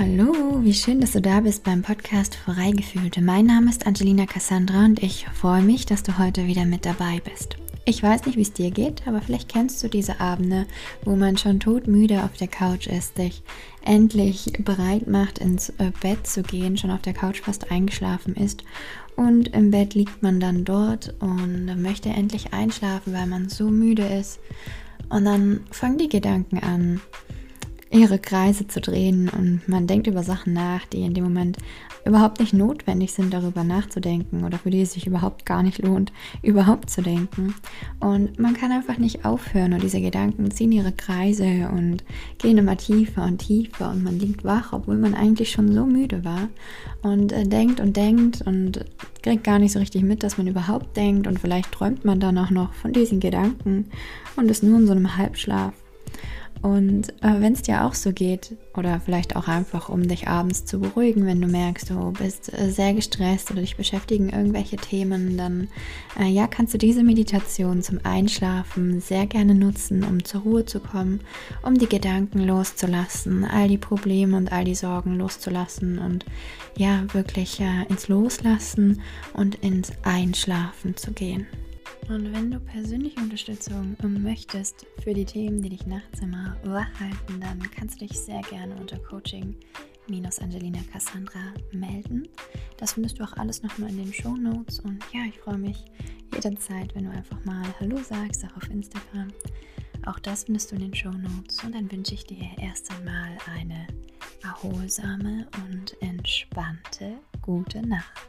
Hallo, wie schön, dass du da bist beim Podcast Freigefühlt. Mein Name ist Angelina Cassandra und ich freue mich, dass du heute wieder mit dabei bist. Ich weiß nicht, wie es dir geht, aber vielleicht kennst du diese Abende, wo man schon todmüde auf der Couch ist, sich endlich bereit macht, ins äh, Bett zu gehen, schon auf der Couch fast eingeschlafen ist und im Bett liegt man dann dort und möchte endlich einschlafen, weil man so müde ist. Und dann fangen die Gedanken an ihre Kreise zu drehen und man denkt über Sachen nach, die in dem Moment überhaupt nicht notwendig sind, darüber nachzudenken oder für die es sich überhaupt gar nicht lohnt, überhaupt zu denken. Und man kann einfach nicht aufhören und diese Gedanken ziehen ihre Kreise und gehen immer tiefer und tiefer und man liegt wach, obwohl man eigentlich schon so müde war und äh, denkt und denkt und kriegt gar nicht so richtig mit, dass man überhaupt denkt und vielleicht träumt man dann auch noch von diesen Gedanken und ist nur in so einem Halbschlaf. Und äh, wenn es dir auch so geht, oder vielleicht auch einfach, um dich abends zu beruhigen, wenn du merkst, du bist äh, sehr gestresst oder dich beschäftigen irgendwelche Themen, dann äh, ja, kannst du diese Meditation zum Einschlafen sehr gerne nutzen, um zur Ruhe zu kommen, um die Gedanken loszulassen, all die Probleme und all die Sorgen loszulassen und ja, wirklich äh, ins Loslassen und ins Einschlafen zu gehen. Und wenn du persönliche Unterstützung möchtest für die Themen, die dich nachts immer wach halten, dann kannst du dich sehr gerne unter Coaching Angelina Cassandra melden. Das findest du auch alles nochmal in den Show Notes. Und ja, ich freue mich jederzeit, wenn du einfach mal Hallo sagst, auch auf Instagram. Auch das findest du in den Show Notes. Und dann wünsche ich dir erst einmal eine erholsame und entspannte gute Nacht.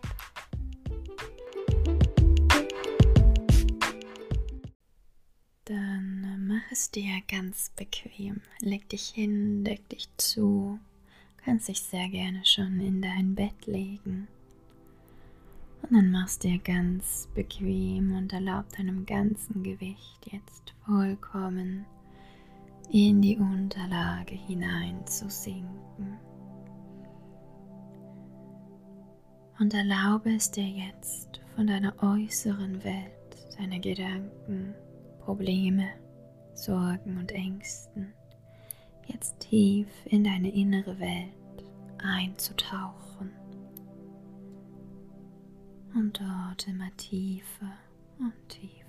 Dir ganz bequem. Leg dich hin, deck dich zu. Kannst dich sehr gerne schon in dein Bett legen. Und dann machst dir ganz bequem und erlaub deinem ganzen Gewicht jetzt vollkommen in die Unterlage hinein zu sinken. Und erlaube es dir jetzt von deiner äußeren Welt, deiner Gedanken, Probleme, Sorgen und Ängsten jetzt tief in deine innere Welt einzutauchen und dort immer tiefer und tiefer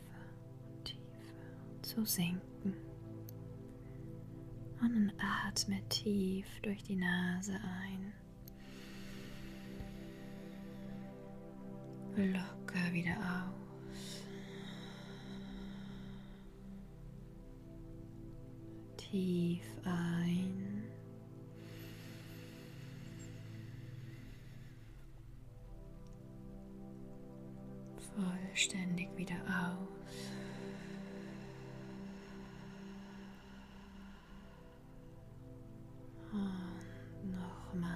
und tiefer zu sinken. Und dann atme tief durch die Nase ein. Locker wieder auf. Tief ein. Vollständig wieder aus. Und nochmal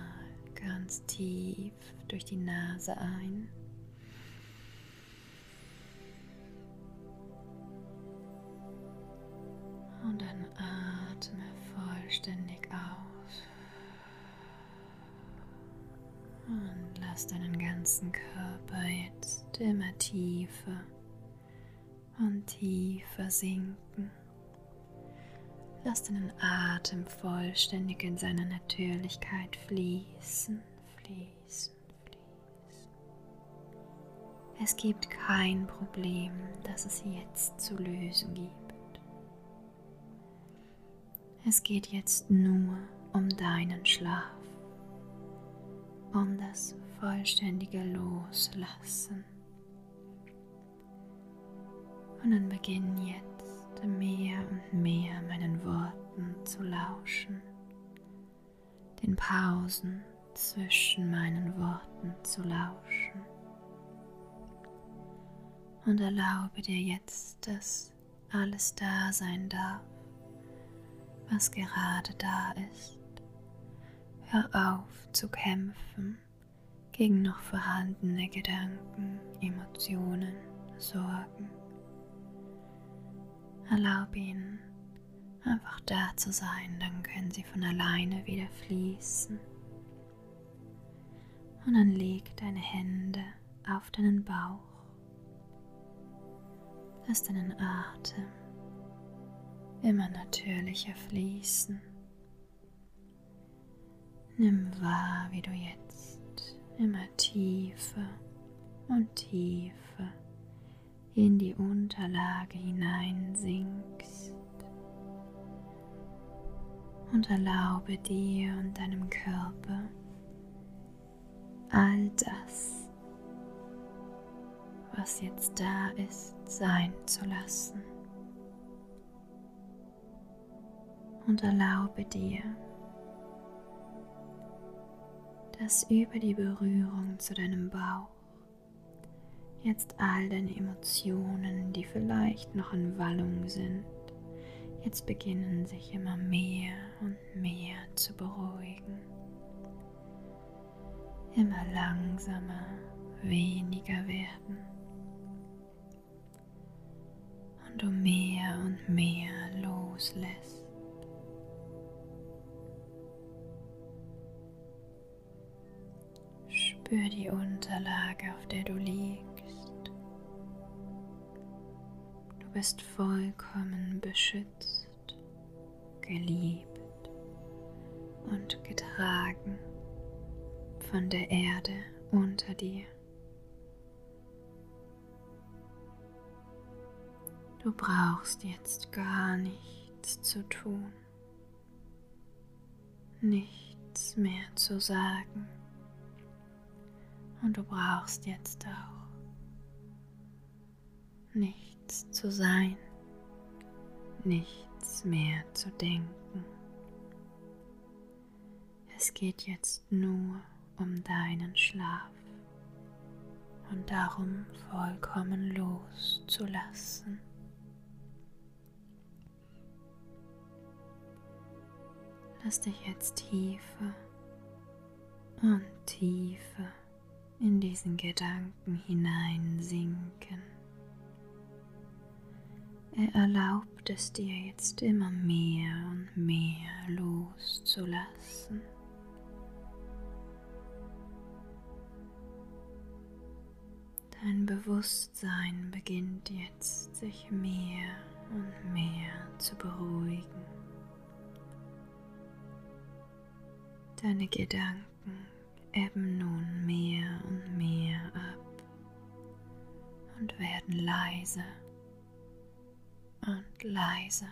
ganz tief durch die Nase ein. Atme vollständig aus. Und lass deinen ganzen Körper jetzt immer tiefer und tiefer sinken. Lass deinen Atem vollständig in seiner Natürlichkeit fließen, fließen, fließen. Es gibt kein Problem, das es jetzt zu lösen gibt. Es geht jetzt nur um deinen Schlaf, um das vollständige Loslassen. Und dann beginn jetzt mehr und mehr meinen Worten zu lauschen, den Pausen zwischen meinen Worten zu lauschen. Und erlaube dir jetzt, dass alles da sein darf was gerade da ist. Hör auf zu kämpfen gegen noch vorhandene Gedanken, Emotionen, Sorgen. Erlaub ihnen einfach da zu sein, dann können sie von alleine wieder fließen. Und dann leg deine Hände auf deinen Bauch. Lass deinen Atem immer natürlicher fließen. Nimm wahr, wie du jetzt immer tiefer und tiefer in die Unterlage hineinsinkst und erlaube dir und deinem Körper all das, was jetzt da ist, sein zu lassen. Und erlaube dir, dass über die Berührung zu deinem Bauch jetzt all deine Emotionen, die vielleicht noch in Wallung sind, jetzt beginnen sich immer mehr und mehr zu beruhigen. Immer langsamer, weniger werden. Und du mehr und mehr loslässt. Spür die Unterlage, auf der du liegst. bist vollkommen beschützt, geliebt und getragen von der Erde unter dir. Du brauchst jetzt gar nichts zu tun, nichts mehr zu sagen und du brauchst jetzt auch nichts zu sein, nichts mehr zu denken. Es geht jetzt nur um deinen Schlaf und darum vollkommen loszulassen. Lass dich jetzt tiefer und tiefer in diesen Gedanken hineinsinken. Er erlaubt es dir jetzt immer mehr und mehr loszulassen. Dein Bewusstsein beginnt jetzt sich mehr und mehr zu beruhigen. Deine Gedanken ebben nun mehr und mehr ab und werden leiser und leise.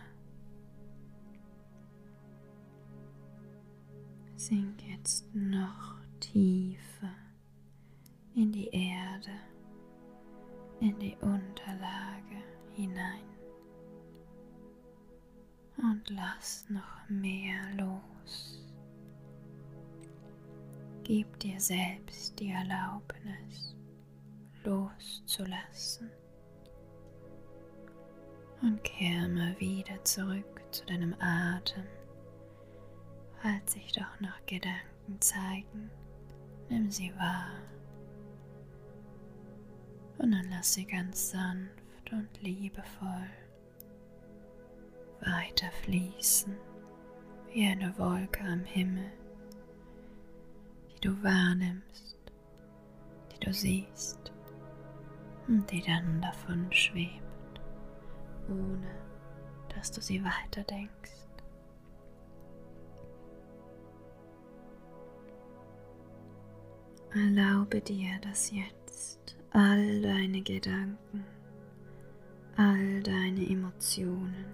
Sink jetzt noch tiefer in die Erde, in die Unterlage hinein und lass noch mehr los. Gib dir selbst die Erlaubnis loszulassen. Und kehr mal wieder zurück zu deinem Atem. Falls sich doch noch Gedanken zeigen, nimm sie wahr. Und dann lass sie ganz sanft und liebevoll weiter fließen wie eine Wolke am Himmel, du wahrnimmst, die du siehst und die dann davon schwebt ohne dass du sie weiterdenkst. Erlaube dir, dass jetzt all deine Gedanken, all deine Emotionen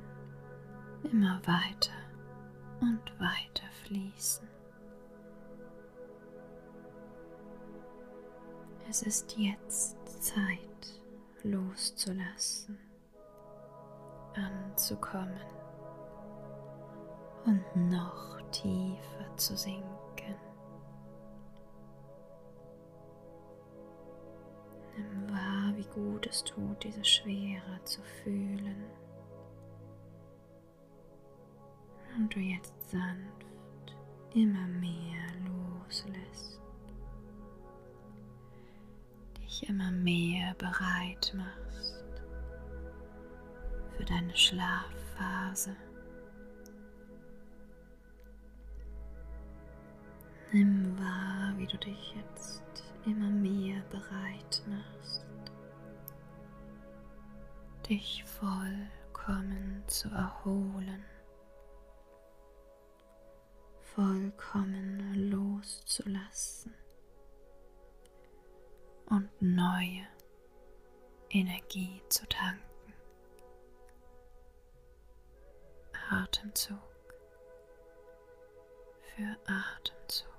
immer weiter und weiter fließen. Es ist jetzt Zeit loszulassen anzukommen und noch tiefer zu sinken. Nimm wahr, wie gut es tut, diese Schwere zu fühlen. Und du jetzt sanft immer mehr loslässt. Immer mehr bereit machst für deine Schlafphase. Nimm wahr, wie du dich jetzt immer mehr bereit machst, dich vollkommen zu erholen, vollkommen los loszulassen und neue Energie zu tanken. Atemzug für Atemzug.